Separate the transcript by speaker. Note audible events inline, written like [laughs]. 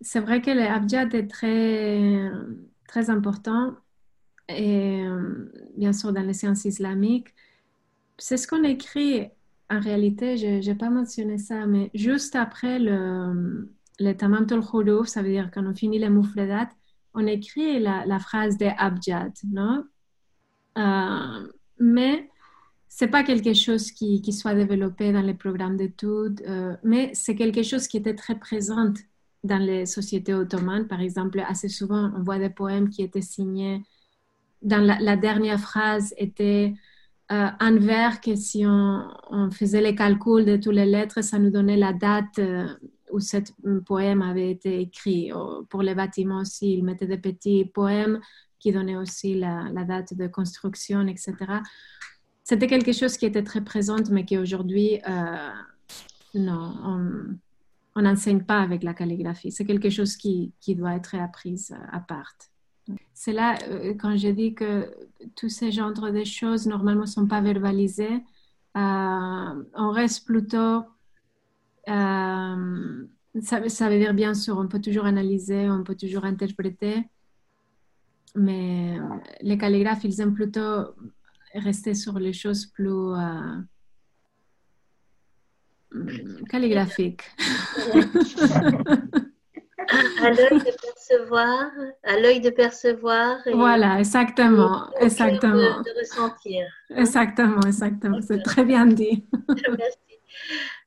Speaker 1: c'est vrai que l'abjad est très, très important, et bien sûr dans les sciences islamiques. C'est ce qu'on écrit en réalité, je n'ai pas mentionné ça, mais juste après le, le tamam tul ça veut dire quand on finit les mufradat, on écrit la, phrase de abjad, non? Euh, mais c'est pas quelque chose qui, soit développé dans les programmes d'études, euh, mais c'est quelque chose qui était très présent dans les sociétés ottomanes. Par exemple, assez souvent, on voit des poèmes qui étaient signés. Dans la, dernière phrase était euh, un vers que si on, faisait les calculs de toutes les lettres, ça nous donnait la date euh, où ce poème avait été écrit. Pour les bâtiments aussi, ils mettaient des petits poèmes qui donnaient aussi la, date de construction, etc. C'était quelque chose qui était très présent, mais qui aujourd'hui, euh, non, on n'enseigne pas avec la calligraphie. C'est quelque chose qui, qui doit être appris à part. C'est là, euh, quand je dis que tous ces genres de choses, normalement, ne sont pas verbalisées, euh, on reste plutôt... Euh, ça, ça, veut dire, bien sûr, on peut toujours analyser, on peut toujours interpréter, mais les calligraphes, ils aiment plutôt rester sur les choses plus calligraphiques. [laughs]
Speaker 2: à l'œil de percevoir, à l'œil de percevoir.
Speaker 1: voilà, exactement, exactement.
Speaker 2: De, ressentir.
Speaker 1: Exactement, exactement. C'est très bien dit. [laughs] Merci.